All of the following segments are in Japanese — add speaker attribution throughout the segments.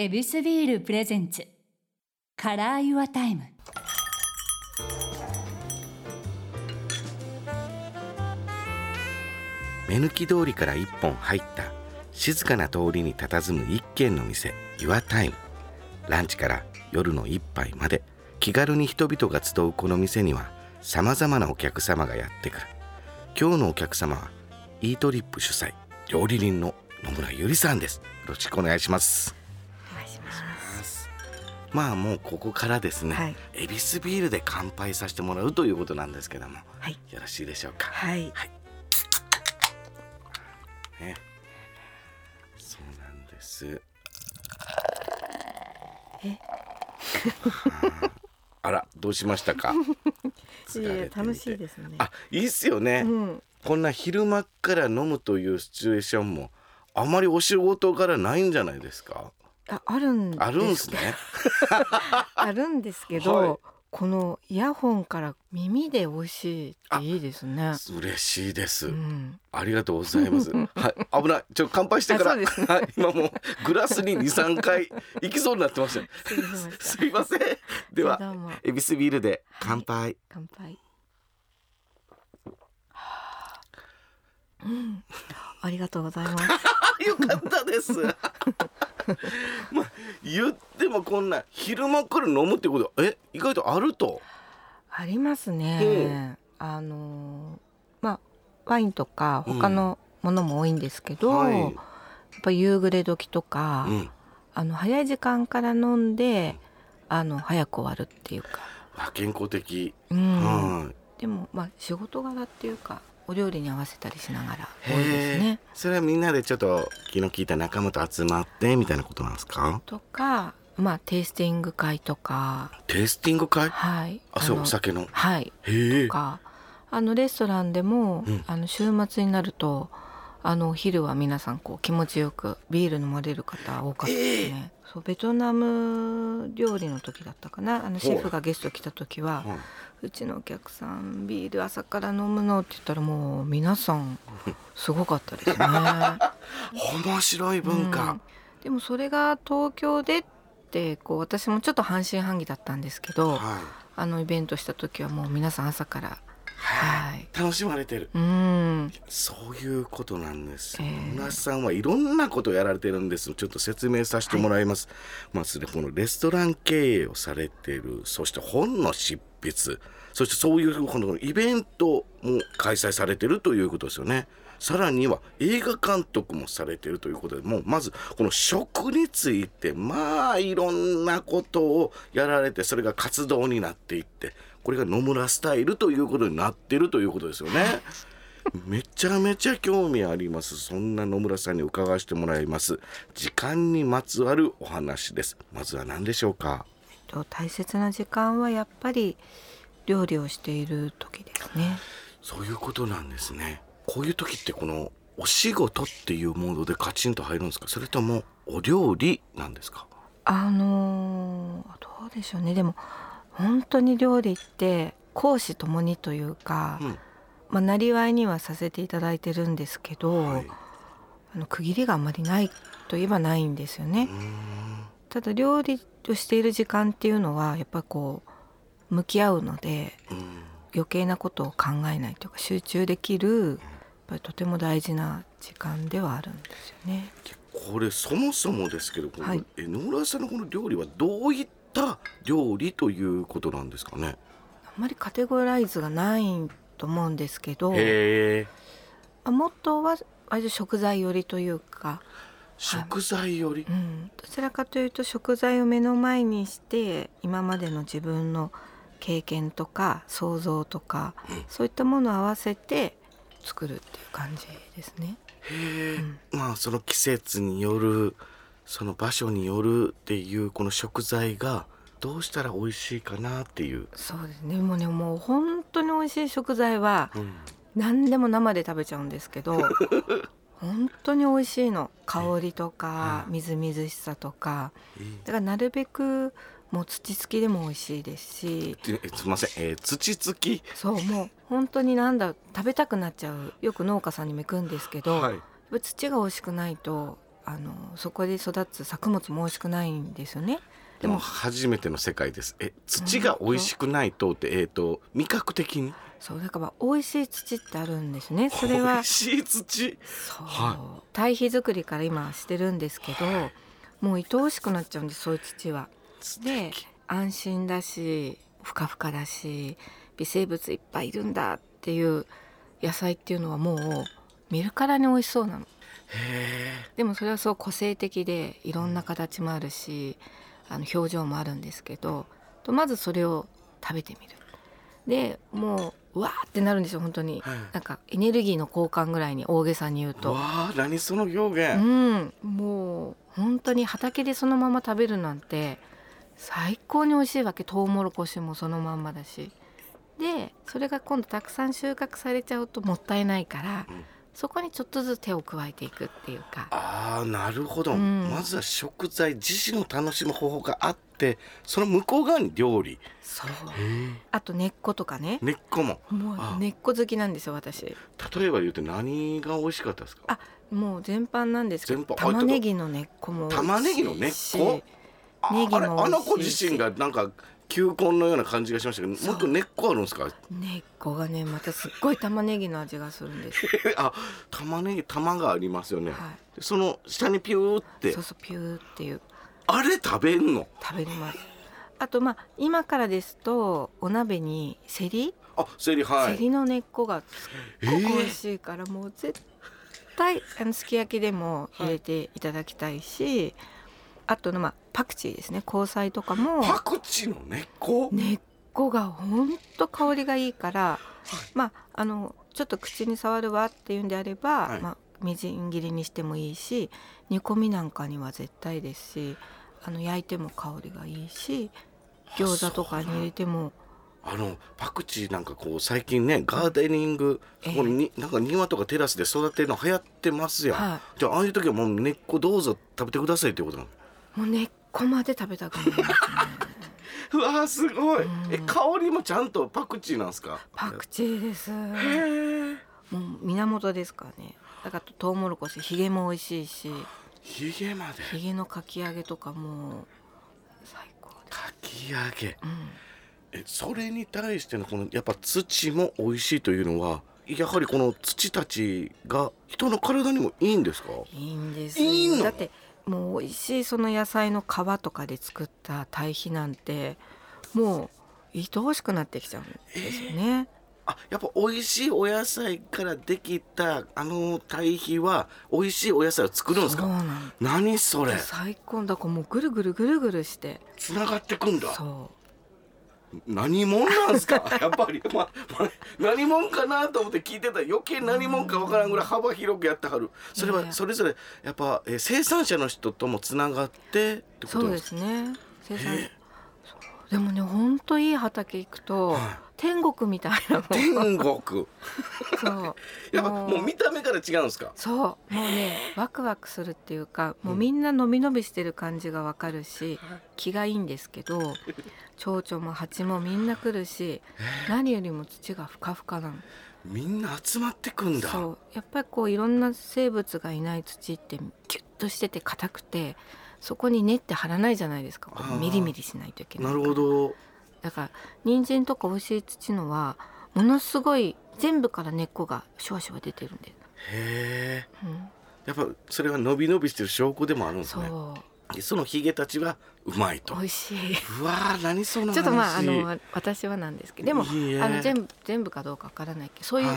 Speaker 1: ヱビスビール presents。Color Your Time。
Speaker 2: 目抜き通りから一本入った静かな通りに佇む一軒の店 Your Time ランチから夜の一杯まで気軽に人々が集うこの店にはさまざまなお客様がやってくる。今日のお客様は eatrip 主催料理人の野村ゆりさんです。よろしくお願いします。
Speaker 3: ま
Speaker 2: あもうここからですね、
Speaker 3: はい
Speaker 2: エビスビールで乾杯させてもらうということなんですけども
Speaker 3: はい。
Speaker 2: よろしいでしょうか？
Speaker 3: はい。
Speaker 2: はい。ね。そうなんです。
Speaker 3: え？
Speaker 2: あら、どうしましたか？
Speaker 3: 楽しいですね。
Speaker 2: あ、いいっすよね、
Speaker 3: うん。
Speaker 2: こんな昼間っから飲むというシチュエーションも。あまりお仕事からないんじゃないですか？
Speaker 3: ああるんです
Speaker 2: あるんすね。
Speaker 3: あるんですけど、
Speaker 2: はい
Speaker 3: このイヤホンから耳で美味しいっていいですね。
Speaker 2: 嬉しいです。
Speaker 3: うん。
Speaker 2: ありがとうございます。はい、危ない。ちょっと乾杯してから。
Speaker 3: あそうです
Speaker 2: はい、今もうグラスに二三回行きそうになってました。すいません。ではエビスビールで乾杯。
Speaker 3: 乾杯。うん。ありがとうございます。
Speaker 2: よかったです。まあ言ってもこんな昼間から飲むってことはえ意外とあると。
Speaker 3: ありますね。あのまあワインとか他のものも多いんですけど、
Speaker 2: はい
Speaker 3: やっぱ夕暮れ時とか、
Speaker 2: うん。
Speaker 3: あの早い時間から飲んで、あの早く終わるっていうか、
Speaker 2: あ健康的。
Speaker 3: うん
Speaker 2: はい。
Speaker 3: でもまあ仕事柄っていうかお料理に合わせたりしながら多いですね。。
Speaker 2: それはみんなでちょっと気の利いた仲間と集まってみたいなことなんですか？
Speaker 3: とかまあテイスティング会とか
Speaker 2: テイスティング会？
Speaker 3: はい
Speaker 2: あ、そう
Speaker 3: の
Speaker 2: お酒の。
Speaker 3: はいと。かあのレストランでも、
Speaker 2: うん
Speaker 3: あの週末になるとあのお昼は皆さんこう気持ちよくビール飲まれる方多かったですね、そうベトナム料理の時だったかなあのシェフがゲスト来た時は
Speaker 2: は「
Speaker 3: うちのお客さんビール朝から飲むの?」って言ったらもう皆さんすごかったですね。
Speaker 2: い 面白い文化。
Speaker 3: うんでもそれが東京でってこう私もちょっと半信半疑だったんですけど、
Speaker 2: はい。
Speaker 3: あのイベントした時はもう皆さん朝からはい
Speaker 2: 楽しまれてる。
Speaker 3: うん
Speaker 2: そういうことなんです。
Speaker 3: ええ
Speaker 2: 野村さんはいろんなことをやられてるんです。ちょっと説明させてもらいます。まずね、このレストラン経営をされてる、そして本の執筆、そしてそういうこのイベントも開催されてるということですよね。さらには映画監督もされてるということでもうまずこの食についてまあいろんなことをやられてそれが活動になっていってこれが野村スタイルということになってるということですよね。めちゃめちゃ興味あります。そんな野村さんに伺わせてもらいます。時間にまつわるお話です。まずは何でしょうか？
Speaker 3: と大切な時間はやっぱり料理をしている時ですね。
Speaker 2: そういうことなんですね。こういう時ってこのお仕事っていうモードでカチンと入るんですか？それともお料理なんですか？
Speaker 3: あのーどうでしょうね。でも本当に料理って講師ともにというか、
Speaker 2: うん。
Speaker 3: まあなりわいにはさせていただいてるんですけど、
Speaker 2: はい。
Speaker 3: あの区切りがあんまりないといえばないんですよね。ただ料理をしている時間っていうのはやっぱりこう向き合うので
Speaker 2: うん。
Speaker 3: 余計なことを考えないというか集中できるやっぱりとても大事な時間ではあるんですよね。
Speaker 2: これそもそもですけど、この
Speaker 3: はい。
Speaker 2: え野村さんのこの料理はどういった料理ということなんですかね。
Speaker 3: あんまりカテゴライズがないと思うんですけど、あモットーは割と食材寄りというか、
Speaker 2: 食材より？
Speaker 3: うん、どちらかというと食材を目の前にして今までの自分の経験とか想像とか、そういったものを合わせて作るっていう感じですね。
Speaker 2: へえ、
Speaker 3: うん。
Speaker 2: まあその季節によるその場所によるっていうこの食材がどうしたら美味しいかなっていう、
Speaker 3: そうですね。もうねもう本当に美味しい食材は
Speaker 2: うん。
Speaker 3: 何でも生で食べちゃうんですけど 本当に美味しいの。香りとか
Speaker 2: うん
Speaker 3: みずみずしさとか。だからなるべくもう土付きでも美味しいですし。
Speaker 2: えすみません、えー土付き？
Speaker 3: そうもう本当になんだ食べたくなっちゃう。よく農家さんにも行くんですけど、
Speaker 2: はい。
Speaker 3: 土が美味しくないとあのそこで育つ作物も美味しくないんですよね。
Speaker 2: でも。初めての世界です。え土が美味しくないとってえっ、と味覚的に？
Speaker 3: そうだから美味しい土ってあるんですね。それ
Speaker 2: 美
Speaker 3: は
Speaker 2: 味しい土？
Speaker 3: そう、
Speaker 2: は
Speaker 3: 堆肥作りから今してるんですけど、もう愛おしくなっちゃうんですそういう土は。で安心だしふかふかだし微生物いっぱいいるんだっていう野菜っていうのはもう見るからに美味しそうなの。でもそれはそう個性的でいろんな形もあるしあの表情もあるんですけどとまずそれを食べてみる。でもううわーってなるんですよ本当に、
Speaker 2: はい。
Speaker 3: なんかエネルギーの交換ぐらいに大げさに言うと。
Speaker 2: わあ何その表
Speaker 3: う
Speaker 2: 現、
Speaker 3: ん、もう本当に畑でそのまま食べるなんて最高に美味しいわけ。トウモロコシもそのまんまだし。でそれが今度たくさん収穫されちゃうともったいないから、
Speaker 2: うん
Speaker 3: そこにちょっとずつ手を加えていくっていうか。
Speaker 2: ああなるほど、
Speaker 3: うん。
Speaker 2: まずは食材自身を楽しむ方法があってその向こう側に料理。
Speaker 3: そう。あと根っことかね。
Speaker 2: 根っこも。
Speaker 3: も
Speaker 2: あ
Speaker 3: う根っこ好きなんですよ私。
Speaker 2: 例えば言うと何が美味しかったですか？
Speaker 3: あもう全般なんですけど玉ねぎの根っこも美味しいし。
Speaker 2: 玉ねぎの根っこ？あ
Speaker 3: ネギも
Speaker 2: あれあの子自身がなんか球根のような感じがしましたけどもっと根っこあるんですか？
Speaker 3: 根っこがねまたすっごい玉ねぎの味がするんです。よ
Speaker 2: あ玉ねぎ玉がありますよね、
Speaker 3: はい。
Speaker 2: でその下にピューって。
Speaker 3: そうそうピューっていう。
Speaker 2: あれ食べんの？
Speaker 3: 食べれます。あとまあ今からですとお鍋にセリ、
Speaker 2: あセリはい。
Speaker 3: セリの根っこが美味しいから、もう絶対あのすき焼きでも入れていただきたいし、あとのまあパクチーですね。香菜とかも。
Speaker 2: パクチーの根っこ、
Speaker 3: 根っこがほんと香りがいいから、まああのちょっと口に触るわっていうんであれば、
Speaker 2: はい。
Speaker 3: まあ、みじん切りにしてもいいし煮込みなんかには絶対ですしあの焼いても香りがいいし餃子とかに入れても。
Speaker 2: あのパクチーなんかこう最近ねガーデニング、
Speaker 3: ええ。
Speaker 2: このになんか庭とかテラスで育てるの流行ってますやん、
Speaker 3: は
Speaker 2: じゃあああいう時はもう根っこどうぞ食べてくださいってことなの？
Speaker 3: もう根っこまで食べたくなりますね。
Speaker 2: うわーすごい、
Speaker 3: うん。
Speaker 2: え香りもちゃんとパクチーなんですか？
Speaker 3: パクチーです。もう源ですからね。だからトウモロコシひげも美味しいし。
Speaker 2: ひげまで。
Speaker 3: ひげのかき揚げとかも最高で
Speaker 2: かき揚げ。
Speaker 3: うん。
Speaker 2: えそれに対してのこのやっぱ土も美味しいというのはやはりこの土たちが人の体にもいいんですか？
Speaker 3: いいんです。よ
Speaker 2: いいの？
Speaker 3: だってもう美味しいその野菜の皮とかで作った堆肥なんてもう愛おしくなってきちゃうんですよね、
Speaker 2: あやっぱ美味しいお野菜からできたあの堆肥は美味しいお野菜を作るんですか？
Speaker 3: そうなん
Speaker 2: 何それ？
Speaker 3: 最高。だからもうぐるぐるぐるぐるして。
Speaker 2: つながってくんだ。
Speaker 3: そ
Speaker 2: 何者なんですか？やっぱり、まま 何者かなと思って聞いてたら余計何者かわからんぐらい幅広くやってはる。それはそれぞれやっぱ、えー生産者の人ともつながってって
Speaker 3: う
Speaker 2: ことですか？
Speaker 3: そうですね。生産
Speaker 2: え
Speaker 3: そうでもねほんといい畑行くと、
Speaker 2: はい
Speaker 3: 天国みたいな
Speaker 2: 天国。
Speaker 3: そう。
Speaker 2: やっぱもう。見た目から違うんですか？
Speaker 3: そう。もうねワクワクするっていうかもうみんなのびのびしてる感じがわかるし、気がいいんですけど 蝶々も蜂もみんな来るし何よりも土がふかふかなの。
Speaker 2: みんな集まってくんだ。
Speaker 3: そう。やっぱりこういろんな生物がいない土ってキュッとしてて硬くてそこに根って張らないじゃないですか。こうミリミリしないといけない
Speaker 2: なるほど
Speaker 3: だから人参とか美味しい土のはものすごい全部から根っこがシュワシュワ出てるんで、
Speaker 2: へえ。
Speaker 3: うん、
Speaker 2: やっぱそれは伸び伸びしてる証拠でもあるんです
Speaker 3: そ
Speaker 2: ねそのヒゲたちはうまいと。
Speaker 3: 美味しい。う
Speaker 2: わー何その話。
Speaker 3: ちょっとまああの私はなんですけどでもあの全部全部かどうかわからないけどそういう
Speaker 2: はい。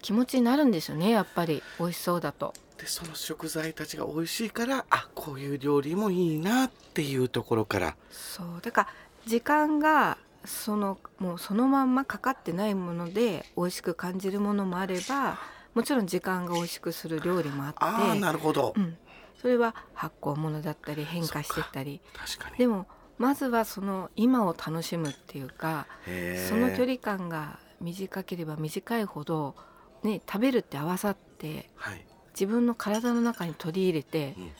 Speaker 3: 気持ちになるんですよねやっぱり。美味しそうだと。
Speaker 2: でその食材たちが美味しいからあこういう料理もいいなっていうところから。
Speaker 3: そう。だから時間がそのもうそのまんまかかってないもので美味しく感じるものもあればもちろん時間が美味しくする料理もあって
Speaker 2: ああなるほど、
Speaker 3: うん、それは発酵物だったり変化してったり。
Speaker 2: 確かに。
Speaker 3: でもまずはその今を楽しむっていうかその距離感が短ければ短いほど、ね、食べるって合わさって
Speaker 2: はい、
Speaker 3: 自分の体の中に取り入れて
Speaker 2: うん。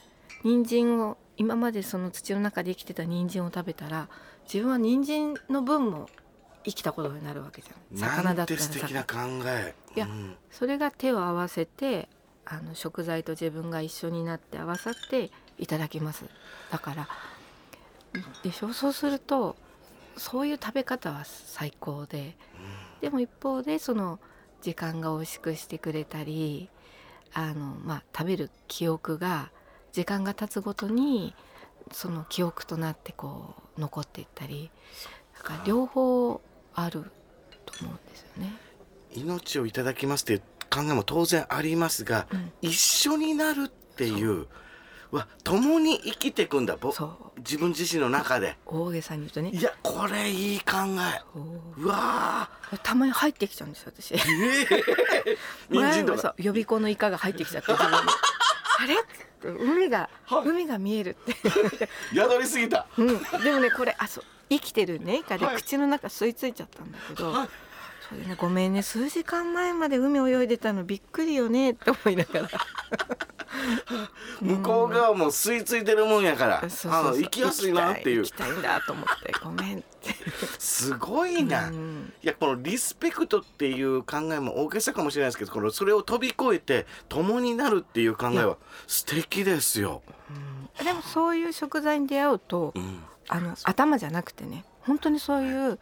Speaker 3: 人参を今までその土の中で生きてた人参を食べたら自分は人参の分も生きたことになるわけじゃん。魚だったら
Speaker 2: て素敵な考え。
Speaker 3: いや
Speaker 2: うん。
Speaker 3: それが手を合わせてあの食材と自分が一緒になって合わさっていただきます。だから。でしょ？そうするとそういう食べ方は最高で。でも一方でその時間が美味しくしてくれたりあの、まあ、食べる記憶が時間が経つごとにその記憶となってこう残っていったりだか。ら両方あると思うんですよね。
Speaker 2: 命をいただきますっていう考えも当然ありますが、
Speaker 3: うん。
Speaker 2: 一緒になるっていうは共に生きていくんだ自分自身の中で。
Speaker 3: 大げさに言うとね。
Speaker 2: いやこれいい考え。
Speaker 3: そう
Speaker 2: うわ
Speaker 3: たまに入ってきちゃうんですよ私。
Speaker 2: ー。ええ人参と
Speaker 3: 予備校のイカが入ってきちゃって あれ？って海が
Speaker 2: はい。
Speaker 3: 海が見えるって、
Speaker 2: 宿りすぎた。
Speaker 3: うん、でもねこれあそう。生きてるね。イカで
Speaker 2: はい。
Speaker 3: 口の中吸い付いちゃったんだけど、
Speaker 2: はい
Speaker 3: そごめんね数時間前まで海泳いでたのびっくりよねって思いながら。
Speaker 2: 向こう側も吸い付いてるもんやから、
Speaker 3: そうそうそう。
Speaker 2: あ行きやすいなっていう。
Speaker 3: 行きたい行きたいんだと思ってごめんって。
Speaker 2: すごいな、い
Speaker 3: うん。
Speaker 2: やこのリスペクトっていう考えも大げさかもしれないですけどこのそれを飛び越えて共になるっていう考えは素敵ですよ。
Speaker 3: でもそういう食材に出会うと
Speaker 2: うん。
Speaker 3: あの頭じゃなくてね本当にそういう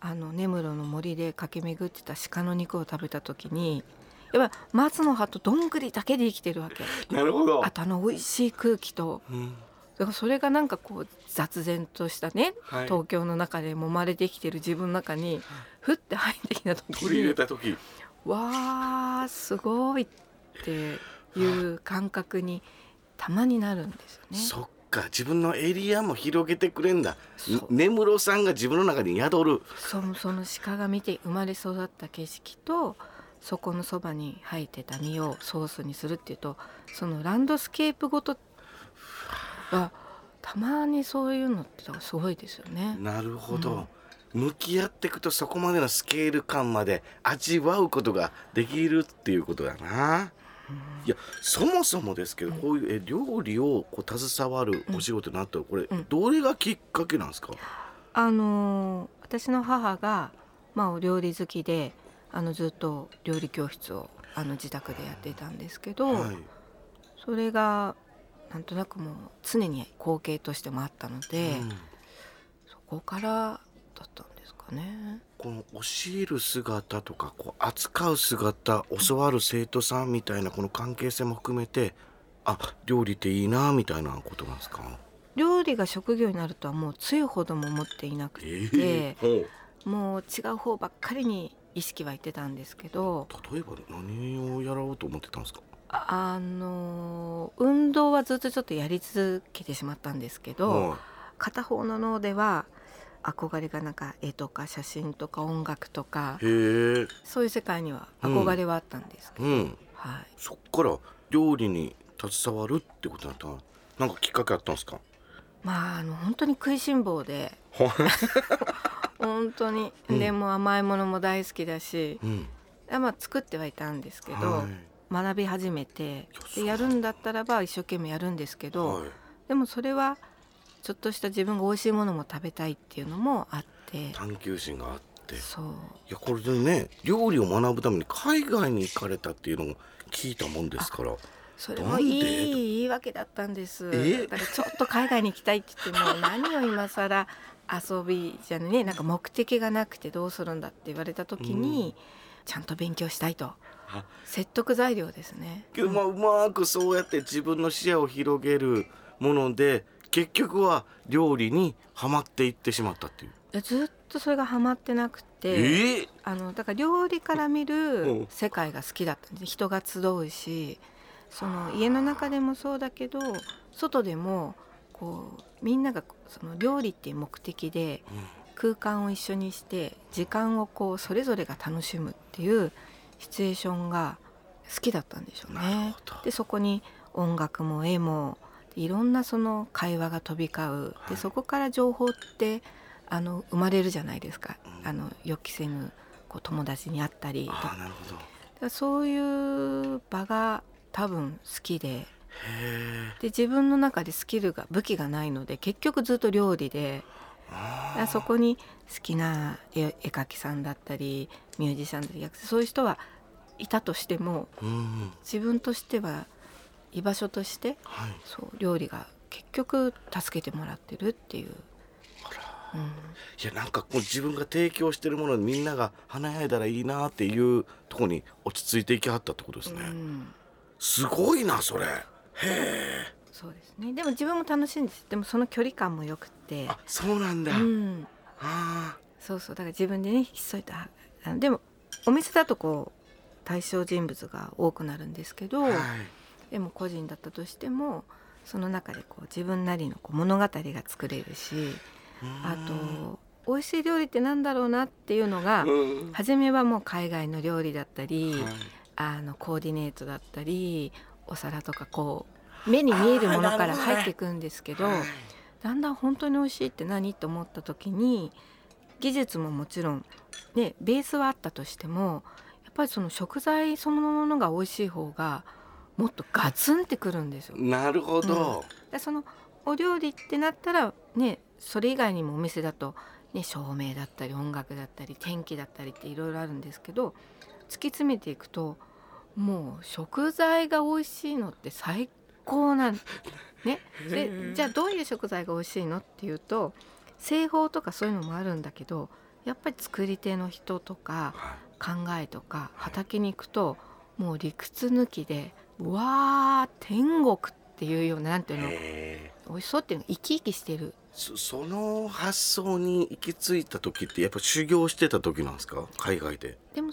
Speaker 3: あの根室の森で駆け巡ってた鹿の肉を食べた時にやっぱ松の葉とどんぐりだけで生きてるわけ。
Speaker 2: なるほど。
Speaker 3: あ。とあの美味しい空気と。
Speaker 2: うん。
Speaker 3: だからそれがなんかこう雑然としたね、
Speaker 2: はい。
Speaker 3: 東京の中で揉まれてきてる自分の中にふって入ってきた時
Speaker 2: 取り入
Speaker 3: に
Speaker 2: れた時。
Speaker 3: わーすごいっていう感覚にたまになるんですよね。
Speaker 2: か自分のエリアも広げてくれんだ根室さんが自分の中に宿る
Speaker 3: そのその鹿が見て生まれ育った景色とそこのそばに生えてた実をソースにするっていうとそのランドスケープごとはたまにそういうのってすごいですよね。
Speaker 2: なるほど、向き合っていくとそこまでのスケール感まで味わうことができるっていうことだな。いやそもそもですけど、こういうえ料理をこう携わるお仕事になったらこれ、
Speaker 3: うん。
Speaker 2: どれがきっかけなんですか、
Speaker 3: あのー私の母が、まあ、お料理好きであのずっと料理教室をあの自宅でやっていたんですけど、
Speaker 2: はい。
Speaker 3: それがなんとなくもう常に光景としてもあったので、
Speaker 2: うん。
Speaker 3: そこからだったんですかね。
Speaker 2: この教える姿とかこう扱う姿教わる生徒さんみたいなこの関係性も含めてあ料理っていいなみたいなことなんですか？
Speaker 3: 料理が職業になるとはもうつゆほども思っていなく
Speaker 2: え
Speaker 3: て、
Speaker 2: ほう。
Speaker 3: もう違う方ばっかりに意識は言ってたんですけど
Speaker 2: 例えば何をやろうと思ってたんですか？
Speaker 3: あの運動はずっとちょっとやり続けてしまったんですけど、
Speaker 2: は
Speaker 3: 片方の脳では憧れがなんか絵とか写真とか音楽とかそういう世界には憧れはあったんですけど、
Speaker 2: うん。
Speaker 3: はい、
Speaker 2: そっから料理に携わるってことだった？らなんかきっかけあったんですか？
Speaker 3: まああの本当に食いしん坊で。
Speaker 2: ほ
Speaker 3: 本当に、
Speaker 2: うん。
Speaker 3: でも甘いものも大好きだし、
Speaker 2: うん。
Speaker 3: まあ、作ってはいたんですけど、
Speaker 2: はい。
Speaker 3: 学び始めてでやるんだったらば一生懸命やるんですけど、
Speaker 2: はい。
Speaker 3: でもそれはちょっとした自分が美味しいものも食べたいっていうのもあって。
Speaker 2: 探求心があって。い
Speaker 3: そう。
Speaker 2: やこれでね料理を学ぶために海外に行かれたっていうのも聞いたもんですから。
Speaker 3: それもいい言い訳だったんです。
Speaker 2: え？
Speaker 3: だからちょっと海外に行きたいって言っても何を今更遊びじゃねなんか目的がなくてどうするんだって言われた時に、ちゃんと勉強したいと。
Speaker 2: あ。
Speaker 3: 説得材料ですね。
Speaker 2: けどまあうまくそうやって自分の視野を広げるもので結局は料理にはまっていってしまったっていう。
Speaker 3: ずっとそれがハマってなくて、
Speaker 2: え？え
Speaker 3: あのだから料理から見
Speaker 2: うん。
Speaker 3: る世界が好きだったんです。人が集うしその家の中でもそうだけど外でもこうみんながその料理っていう目的で空間を一緒にして時間をこうそれぞれが楽しむっていうシチュエーションが好きだったんでしょうね。でそこに音楽も絵もいろんなその会話が飛び交う、
Speaker 2: はい。
Speaker 3: でそこから情報ってあの生まれるじゃないですか、
Speaker 2: うん。
Speaker 3: あの予期せぬこう友達に会ったりとか。らそういう場が多分好きで。で自分の中でスキルが武器がないので結局ずっと料理で。そこに好きな絵絵描きさんだったりミュージシャンだったりそういう人はいたとしても
Speaker 2: うん。
Speaker 3: 自分としては居場所として
Speaker 2: はい。
Speaker 3: そう料理が結局助けてもらってるっていう。うん。
Speaker 2: いやなんかこう自分が提供してるものにみんなが華やいだらいいなっていうところに落ち着いていきはったってことですね、
Speaker 3: うん。
Speaker 2: すごいなそれ。へえ。
Speaker 3: そうですね。でも自分も楽しいんですでもその距離感もよくって。
Speaker 2: あそうなんだ、
Speaker 3: うん。
Speaker 2: あ
Speaker 3: そうそう。だから自分でね引き添えたあのでもお店だとこう対象人物が多くなるんですけど、
Speaker 2: ーはい
Speaker 3: でも個人だったとしてもその中でこう自分なりのこう物語が作れるしあと美味しい料理ってなんだろうなっていうのが
Speaker 2: うん。
Speaker 3: 初めはもう海外の料理だったり、
Speaker 2: はい。
Speaker 3: あのコーディネートだったりお皿とかこう目に見えるものから入っていくんですけど
Speaker 2: はい。
Speaker 3: だんだん本当に美味しいって何と思った時に技術ももちろんねベースはあったとしてもやっぱりその食材そのものが美味しい方がもっとガツンってくるんですよ。
Speaker 2: なるほど、
Speaker 3: でそのお料理ってなったらねそれ以外にもお店だと、ね、照明だったり音楽だったり天気だったりっていろいろあるんですけど突き詰めていくともう食材が美味しいのって最高なん ね。でじゃあどういう食材が美味しいのっていうと製法とかそういうのもあるんだけどやっぱり作り手の人とか
Speaker 2: はい。
Speaker 3: 考えとか畑に行くともう理屈抜きでうわー天国っていうようななんていうの？美味しそうっていうのが生き生きしてる。
Speaker 2: そその発想に行き着いた時ってやっぱ修行してた時なんですか？海外で。
Speaker 3: でも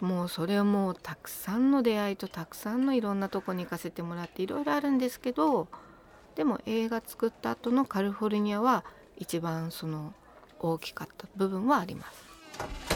Speaker 3: もうそれはもうたくさんの出会いとたくさんのいろんなとこに行かせてもらっていろいろあるんですけどでも映画作った後のカリフォルニアは一番その大きかった部分はあります。